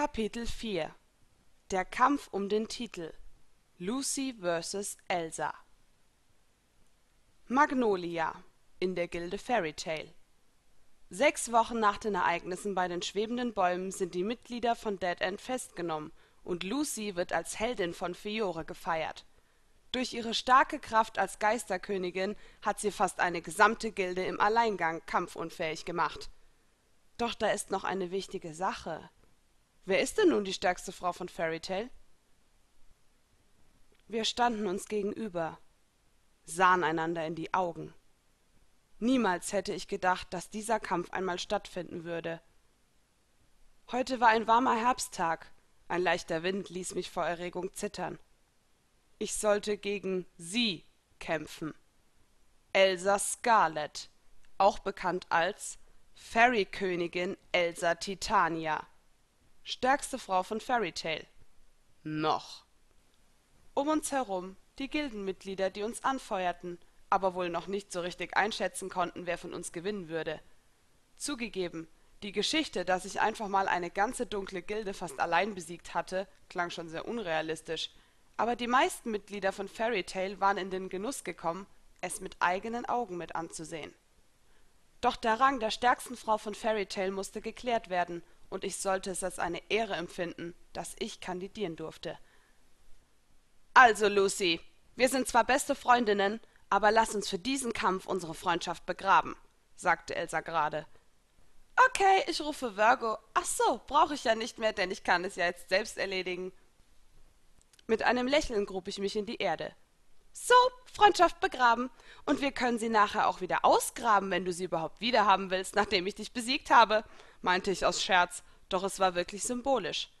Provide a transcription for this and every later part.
Kapitel 4 Der Kampf um den Titel Lucy vs. Elsa Magnolia in der Gilde Fairy Tale Sechs Wochen nach den Ereignissen bei den schwebenden Bäumen sind die Mitglieder von Dead End festgenommen und Lucy wird als Heldin von Fiore gefeiert. Durch ihre starke Kraft als Geisterkönigin hat sie fast eine gesamte Gilde im Alleingang kampfunfähig gemacht. Doch da ist noch eine wichtige Sache. Wer ist denn nun die stärkste Frau von Fairy Tale? Wir standen uns gegenüber, sahen einander in die Augen. Niemals hätte ich gedacht, dass dieser Kampf einmal stattfinden würde. Heute war ein warmer Herbsttag, ein leichter Wind ließ mich vor Erregung zittern. Ich sollte gegen sie kämpfen. Elsa Scarlet, auch bekannt als Fairy-Königin Elsa Titania. Stärkste Frau von Fairy Tale. Noch. Um uns herum die Gildenmitglieder, die uns anfeuerten, aber wohl noch nicht so richtig einschätzen konnten, wer von uns gewinnen würde. Zugegeben, die Geschichte, dass ich einfach mal eine ganze dunkle Gilde fast allein besiegt hatte, klang schon sehr unrealistisch, aber die meisten Mitglieder von Fairy Tale waren in den Genuss gekommen, es mit eigenen Augen mit anzusehen. Doch der Rang der stärksten Frau von Fairy Tale musste geklärt werden, und ich sollte es als eine Ehre empfinden, dass ich kandidieren durfte. Also, Lucy, wir sind zwar beste Freundinnen, aber lass uns für diesen Kampf unsere Freundschaft begraben, sagte Elsa gerade. Okay, ich rufe Virgo. Ach so, brauche ich ja nicht mehr, denn ich kann es ja jetzt selbst erledigen. Mit einem Lächeln grub ich mich in die Erde. So, Freundschaft begraben. Und wir können sie nachher auch wieder ausgraben, wenn du sie überhaupt wiederhaben willst, nachdem ich dich besiegt habe, meinte ich aus Scherz, doch es war wirklich symbolisch.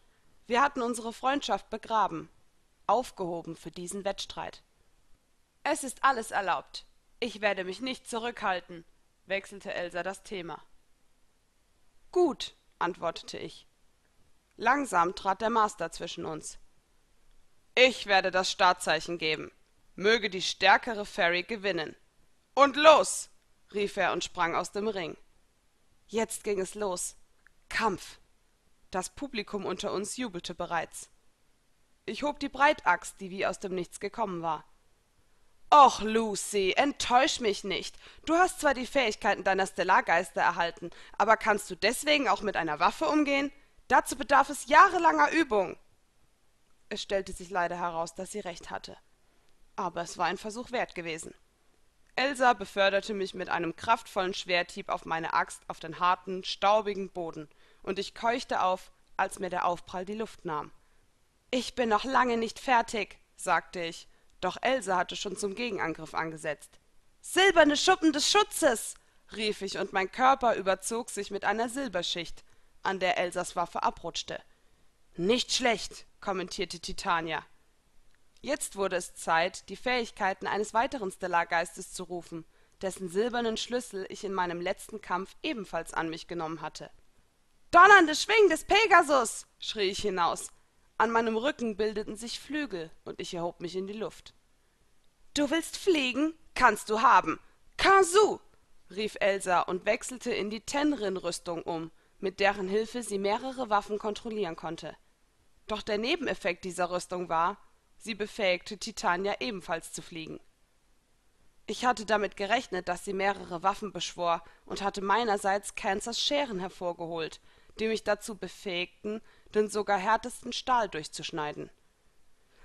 Wir hatten unsere Freundschaft begraben, aufgehoben für diesen Wettstreit. Es ist alles erlaubt. Ich werde mich nicht zurückhalten, wechselte Elsa das Thema. Gut, antwortete ich. Langsam trat der Master zwischen uns. Ich werde das Startzeichen geben. Möge die stärkere Fairy gewinnen. Und los! rief er und sprang aus dem Ring. Jetzt ging es los. Kampf. Das Publikum unter uns jubelte bereits. Ich hob die Breitaxt, die wie aus dem Nichts gekommen war. Och, Lucy, enttäusch mich nicht. Du hast zwar die Fähigkeiten deiner Stellargeister erhalten, aber kannst du deswegen auch mit einer Waffe umgehen? Dazu bedarf es jahrelanger Übung. Es stellte sich leider heraus, dass sie recht hatte. Aber es war ein Versuch wert gewesen. Elsa beförderte mich mit einem kraftvollen Schwerthieb auf meine Axt auf den harten, staubigen Boden, und ich keuchte auf, als mir der Aufprall die Luft nahm. Ich bin noch lange nicht fertig, sagte ich doch Else hatte schon zum Gegenangriff angesetzt. Silberne Schuppen des Schutzes! rief ich, und mein Körper überzog sich mit einer Silberschicht, an der Elsas Waffe abrutschte. Nicht schlecht, kommentierte Titania. Jetzt wurde es Zeit, die Fähigkeiten eines weiteren Stellargeistes zu rufen, dessen silbernen Schlüssel ich in meinem letzten Kampf ebenfalls an mich genommen hatte. Donnernde Schwingen des Pegasus! schrie ich hinaus, an meinem Rücken bildeten sich Flügel, und ich erhob mich in die Luft. Du willst fliegen? Kannst du haben. Kansu! rief Elsa und wechselte in die Tenrin-Rüstung um, mit deren Hilfe sie mehrere Waffen kontrollieren konnte. Doch der Nebeneffekt dieser Rüstung war, sie befähigte Titania ebenfalls zu fliegen. Ich hatte damit gerechnet, dass sie mehrere Waffen beschwor und hatte meinerseits Cancers Scheren hervorgeholt, die mich dazu befähigten, den sogar härtesten Stahl durchzuschneiden.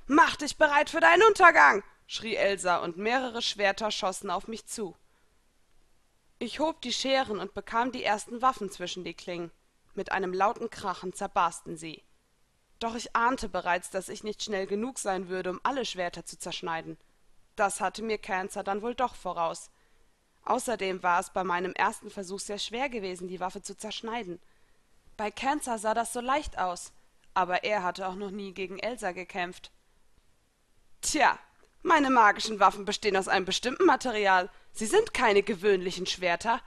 Mach dich bereit für deinen Untergang! schrie Elsa, und mehrere Schwerter schossen auf mich zu. Ich hob die Scheren und bekam die ersten Waffen zwischen die Klingen. Mit einem lauten Krachen zerbarsten sie. Doch ich ahnte bereits, dass ich nicht schnell genug sein würde, um alle Schwerter zu zerschneiden. Das hatte mir Cancer dann wohl doch voraus. Außerdem war es bei meinem ersten Versuch sehr schwer gewesen, die Waffe zu zerschneiden. Bei Cancer sah das so leicht aus, aber er hatte auch noch nie gegen Elsa gekämpft. Tja, meine magischen Waffen bestehen aus einem bestimmten Material. Sie sind keine gewöhnlichen Schwerter.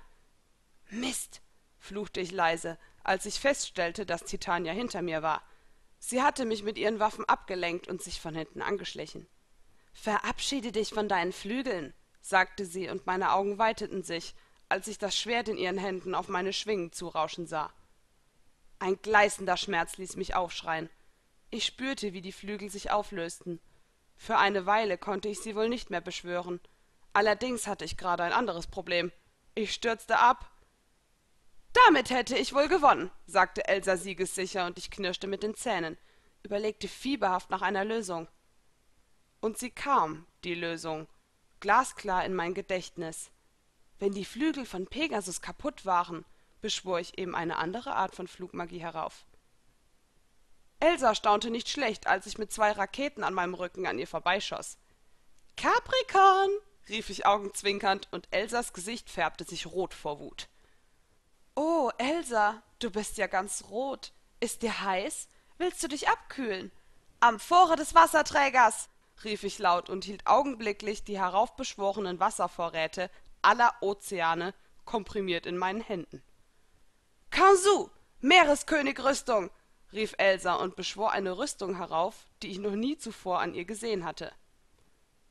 Mist, fluchte ich leise, als ich feststellte, dass Titania hinter mir war. Sie hatte mich mit ihren Waffen abgelenkt und sich von hinten angeschlichen. Verabschiede dich von deinen Flügeln, sagte sie, und meine Augen weiteten sich, als ich das Schwert in ihren Händen auf meine Schwingen zurauschen sah. Ein gleißender Schmerz ließ mich aufschreien. Ich spürte, wie die Flügel sich auflösten. Für eine Weile konnte ich sie wohl nicht mehr beschwören. Allerdings hatte ich gerade ein anderes Problem. Ich stürzte ab. Damit hätte ich wohl gewonnen, sagte Elsa siegessicher, und ich knirschte mit den Zähnen, überlegte fieberhaft nach einer Lösung. Und sie kam, die Lösung, glasklar in mein Gedächtnis. Wenn die Flügel von Pegasus kaputt waren, beschwor ich eben eine andere Art von Flugmagie herauf. Elsa staunte nicht schlecht, als ich mit zwei Raketen an meinem Rücken an ihr vorbeischoss. Capricorn! rief ich augenzwinkernd, und Elsas Gesicht färbte sich rot vor Wut. Oh, Elsa, du bist ja ganz rot. Ist dir heiß? Willst du dich abkühlen? Amphore des Wasserträgers! rief ich laut und hielt augenblicklich die heraufbeschworenen Wasservorräte aller Ozeane komprimiert in meinen Händen. Kansu, Meereskönigrüstung, rief Elsa und beschwor eine Rüstung herauf, die ich noch nie zuvor an ihr gesehen hatte.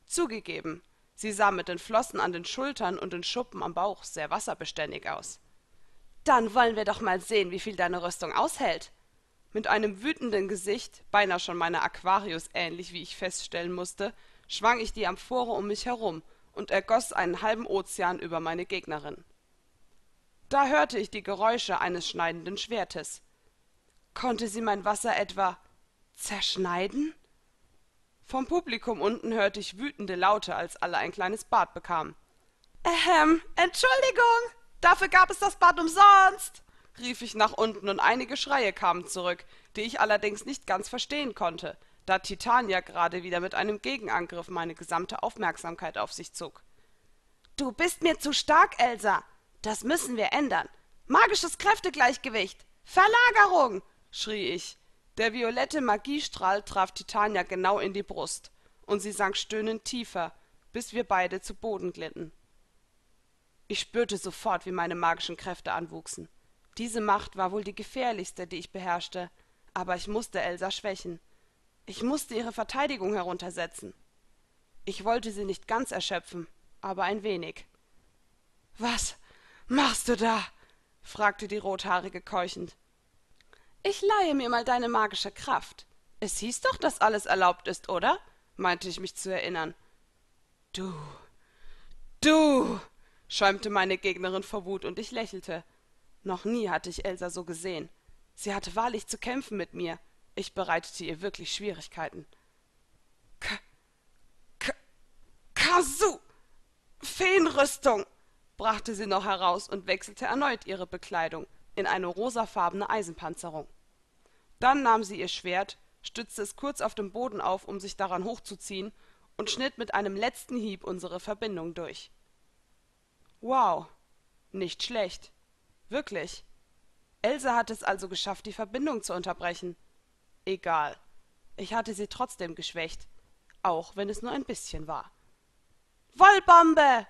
Zugegeben, sie sah mit den Flossen an den Schultern und den Schuppen am Bauch sehr wasserbeständig aus. Dann wollen wir doch mal sehen, wie viel deine Rüstung aushält. Mit einem wütenden Gesicht, beinahe schon meiner Aquarius ähnlich, wie ich feststellen musste, schwang ich die Amphore um mich herum und ergoß einen halben Ozean über meine Gegnerin. Da hörte ich die Geräusche eines schneidenden Schwertes. Konnte sie mein Wasser etwa zerschneiden? Vom Publikum unten hörte ich wütende Laute, als alle ein kleines Bad bekamen. Ähm, Entschuldigung, dafür gab es das Bad umsonst, rief ich nach unten, und einige Schreie kamen zurück, die ich allerdings nicht ganz verstehen konnte, da Titania gerade wieder mit einem Gegenangriff meine gesamte Aufmerksamkeit auf sich zog. Du bist mir zu stark, Elsa, das müssen wir ändern. Magisches Kräftegleichgewicht. Verlagerung. schrie ich. Der violette Magiestrahl traf Titania genau in die Brust, und sie sank stöhnend tiefer, bis wir beide zu Boden glitten. Ich spürte sofort, wie meine magischen Kräfte anwuchsen. Diese Macht war wohl die gefährlichste, die ich beherrschte, aber ich musste Elsa schwächen. Ich musste ihre Verteidigung heruntersetzen. Ich wollte sie nicht ganz erschöpfen, aber ein wenig. Was? machst du da? fragte die Rothaarige keuchend. Ich leihe mir mal deine magische Kraft. Es hieß doch, dass alles erlaubt ist, oder? meinte ich mich zu erinnern. Du, du, schäumte meine Gegnerin vor Wut, und ich lächelte. Noch nie hatte ich Elsa so gesehen. Sie hatte wahrlich zu kämpfen mit mir. Ich bereitete ihr wirklich Schwierigkeiten. K K Kasu! Feenrüstung! brachte sie noch heraus und wechselte erneut ihre Bekleidung in eine rosafarbene Eisenpanzerung. Dann nahm sie ihr Schwert, stützte es kurz auf dem Boden auf, um sich daran hochzuziehen, und schnitt mit einem letzten Hieb unsere Verbindung durch. Wow, nicht schlecht. Wirklich. Else hat es also geschafft, die Verbindung zu unterbrechen. Egal. Ich hatte sie trotzdem geschwächt, auch wenn es nur ein bisschen war. Wollbombe!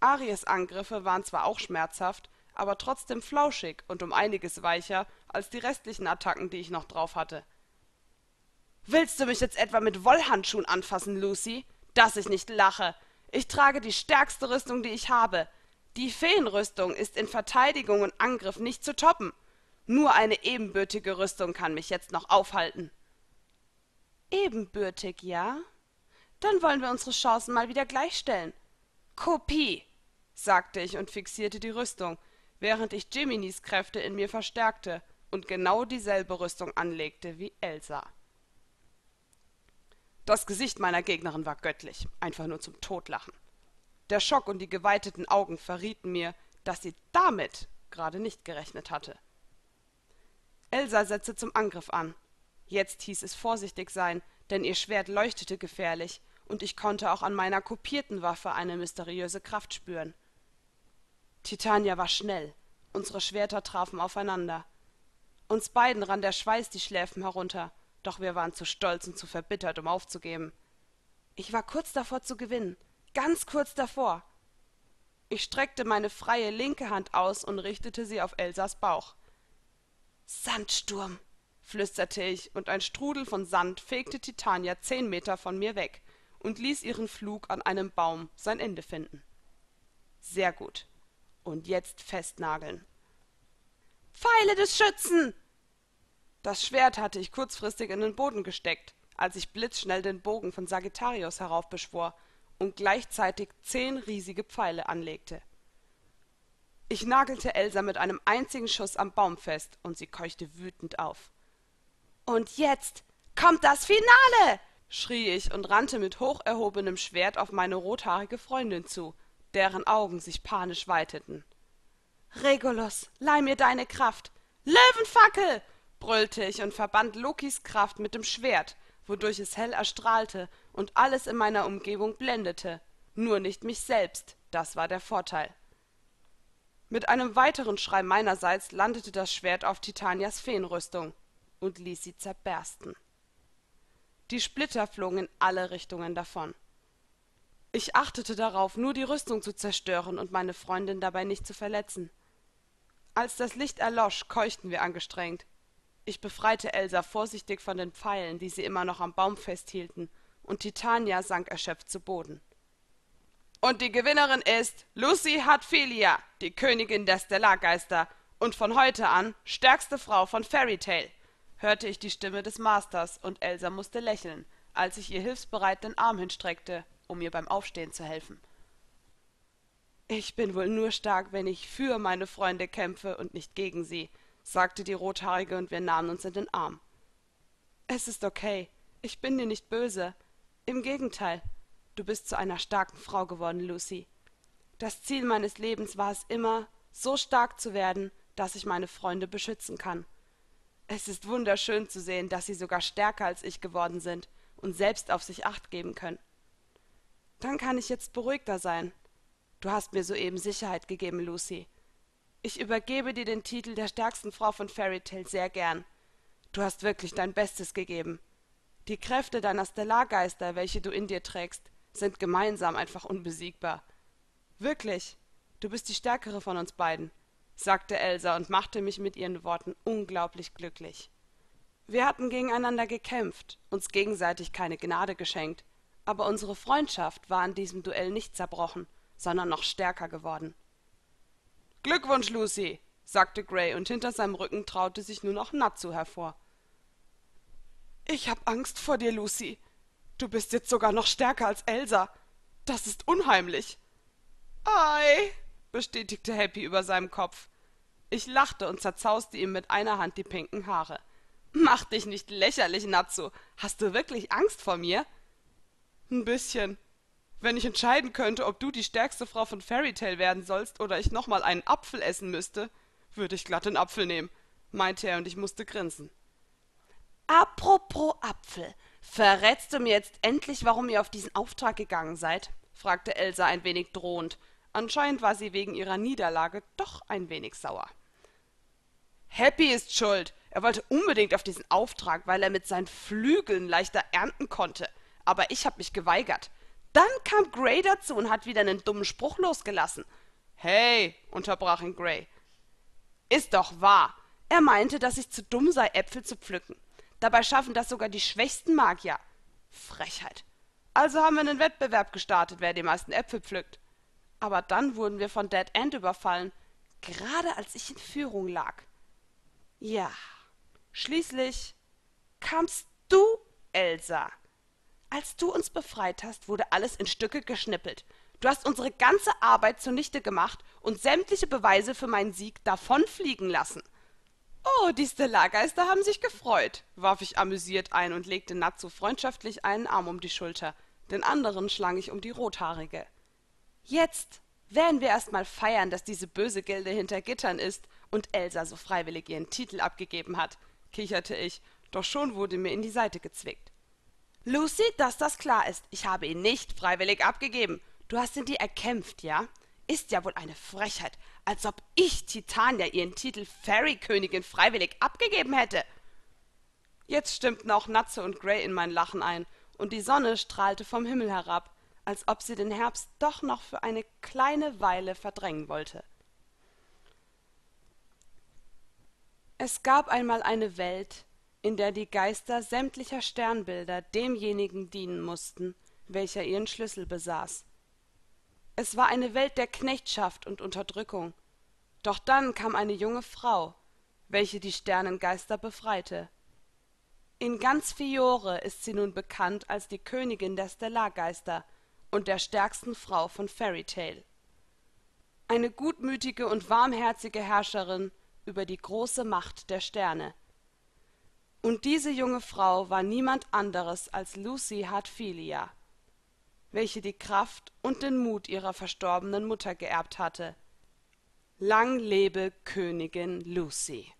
Aries Angriffe waren zwar auch schmerzhaft, aber trotzdem flauschig und um einiges weicher als die restlichen Attacken, die ich noch drauf hatte. Willst du mich jetzt etwa mit Wollhandschuhen anfassen, Lucy? Dass ich nicht lache. Ich trage die stärkste Rüstung, die ich habe. Die Feenrüstung ist in Verteidigung und Angriff nicht zu toppen. Nur eine ebenbürtige Rüstung kann mich jetzt noch aufhalten. Ebenbürtig, ja? Dann wollen wir unsere Chancen mal wieder gleichstellen. Kopie sagte ich und fixierte die Rüstung, während ich Jiminis Kräfte in mir verstärkte und genau dieselbe Rüstung anlegte wie Elsa. Das Gesicht meiner Gegnerin war göttlich, einfach nur zum Totlachen. Der Schock und die geweiteten Augen verrieten mir, dass sie damit gerade nicht gerechnet hatte. Elsa setzte zum Angriff an. Jetzt hieß es vorsichtig sein, denn ihr Schwert leuchtete gefährlich, und ich konnte auch an meiner kopierten Waffe eine mysteriöse Kraft spüren. Titania war schnell. Unsere Schwerter trafen aufeinander. Uns beiden rann der Schweiß die Schläfen herunter, doch wir waren zu stolz und zu verbittert, um aufzugeben. Ich war kurz davor zu gewinnen, ganz kurz davor. Ich streckte meine freie linke Hand aus und richtete sie auf Elsas Bauch. Sandsturm, flüsterte ich, und ein Strudel von Sand fegte Titania zehn Meter von mir weg und ließ ihren Flug an einem Baum sein Ende finden. Sehr gut und jetzt festnageln. Pfeile des Schützen! Das Schwert hatte ich kurzfristig in den Boden gesteckt, als ich blitzschnell den Bogen von Sagittarius heraufbeschwor und gleichzeitig zehn riesige Pfeile anlegte. Ich nagelte Elsa mit einem einzigen Schuss am Baum fest, und sie keuchte wütend auf. Und jetzt kommt das Finale! schrie ich und rannte mit hoch erhobenem Schwert auf meine rothaarige Freundin zu, deren Augen sich panisch weiteten. Regulus, leih mir deine Kraft. Löwenfackel! Brüllte ich und verband Lokis Kraft mit dem Schwert, wodurch es hell erstrahlte und alles in meiner Umgebung blendete, nur nicht mich selbst, das war der Vorteil. Mit einem weiteren Schrei meinerseits landete das Schwert auf Titanias Feenrüstung und ließ sie zerbersten. Die Splitter flogen in alle Richtungen davon. Ich achtete darauf, nur die Rüstung zu zerstören und meine Freundin dabei nicht zu verletzen. Als das Licht erlosch, keuchten wir angestrengt. Ich befreite Elsa vorsichtig von den Pfeilen, die sie immer noch am Baum festhielten, und Titania sank erschöpft zu Boden. Und die Gewinnerin ist Lucy Hartfilia, die Königin der Stellargeister und von heute an stärkste Frau von Fairy Tale, hörte ich die Stimme des Masters, und Elsa musste lächeln, als ich ihr hilfsbereit den Arm hinstreckte, um ihr beim Aufstehen zu helfen. Ich bin wohl nur stark, wenn ich für meine Freunde kämpfe und nicht gegen sie, sagte die Rothaarige, und wir nahmen uns in den Arm. Es ist okay. Ich bin dir nicht böse. Im Gegenteil. Du bist zu einer starken Frau geworden, Lucy. Das Ziel meines Lebens war es immer, so stark zu werden, dass ich meine Freunde beschützen kann. Es ist wunderschön zu sehen, dass sie sogar stärker als ich geworden sind und selbst auf sich acht geben können. Dann kann ich jetzt beruhigter sein. Du hast mir soeben Sicherheit gegeben, Lucy. Ich übergebe dir den Titel der stärksten Frau von Fairy Tale sehr gern. Du hast wirklich dein Bestes gegeben. Die Kräfte deiner Stellargeister, welche du in dir trägst, sind gemeinsam einfach unbesiegbar. Wirklich, du bist die stärkere von uns beiden, sagte Elsa und machte mich mit ihren Worten unglaublich glücklich. Wir hatten gegeneinander gekämpft, uns gegenseitig keine Gnade geschenkt, aber unsere Freundschaft war an diesem Duell nicht zerbrochen, sondern noch stärker geworden. Glückwunsch, Lucy, sagte Gray, und hinter seinem Rücken traute sich nur noch Natsu hervor. Ich hab Angst vor dir, Lucy, Du bist jetzt sogar noch stärker als Elsa. Das ist unheimlich. Ei, bestätigte Happy über seinem Kopf. Ich lachte und zerzauste ihm mit einer Hand die pinken Haare. Mach dich nicht lächerlich, Natsu. Hast du wirklich Angst vor mir? Ein bisschen. Wenn ich entscheiden könnte, ob du die stärkste Frau von Fairy Tale werden sollst oder ich nochmal einen Apfel essen müsste, würde ich glatt den Apfel nehmen, meinte er und ich musste grinsen. Apropos Apfel, Verrätst du mir jetzt endlich, warum ihr auf diesen Auftrag gegangen seid? fragte Elsa ein wenig drohend. Anscheinend war sie wegen ihrer Niederlage doch ein wenig sauer. Happy ist schuld. Er wollte unbedingt auf diesen Auftrag, weil er mit seinen Flügeln leichter ernten konnte. Aber ich hab mich geweigert. Dann kam Gray dazu und hat wieder einen dummen Spruch losgelassen. Hey, unterbrach ihn Gray. Ist doch wahr. Er meinte, dass ich zu dumm sei, Äpfel zu pflücken. Dabei schaffen das sogar die schwächsten Magier. Frechheit. Also haben wir einen Wettbewerb gestartet, wer die meisten Äpfel pflückt. Aber dann wurden wir von Dead End überfallen, gerade als ich in Führung lag. Ja, schließlich kamst du, Elsa. Als du uns befreit hast, wurde alles in Stücke geschnippelt. Du hast unsere ganze Arbeit zunichte gemacht und sämtliche Beweise für meinen Sieg davonfliegen lassen. Oh, die Stellargeister haben sich gefreut, warf ich amüsiert ein und legte Natsu freundschaftlich einen Arm um die Schulter, den anderen schlang ich um die Rothaarige. Jetzt werden wir erst mal feiern, dass diese böse Gilde hinter Gittern ist und Elsa so freiwillig ihren Titel abgegeben hat, kicherte ich, doch schon wurde mir in die Seite gezwickt. Lucy, dass das klar ist, ich habe ihn nicht freiwillig abgegeben. Du hast ihn dir erkämpft, ja? Ist ja wohl eine Frechheit, als ob ich Titania ihren Titel Fairy-Königin freiwillig abgegeben hätte. Jetzt stimmten auch Natze und Gray in mein Lachen ein, und die Sonne strahlte vom Himmel herab, als ob sie den Herbst doch noch für eine kleine Weile verdrängen wollte. Es gab einmal eine Welt, in der die Geister sämtlicher Sternbilder demjenigen dienen mussten, welcher ihren Schlüssel besaß. Es war eine Welt der Knechtschaft und Unterdrückung. Doch dann kam eine junge Frau, welche die Sternengeister befreite. In ganz Fiore ist sie nun bekannt als die Königin der Stellargeister und der stärksten Frau von Fairytale. Eine gutmütige und warmherzige Herrscherin über die große Macht der Sterne. Und diese junge Frau war niemand anderes als Lucy Hartfilia, welche die Kraft und den Mut ihrer verstorbenen Mutter geerbt hatte. Lang lebe Königin Lucy!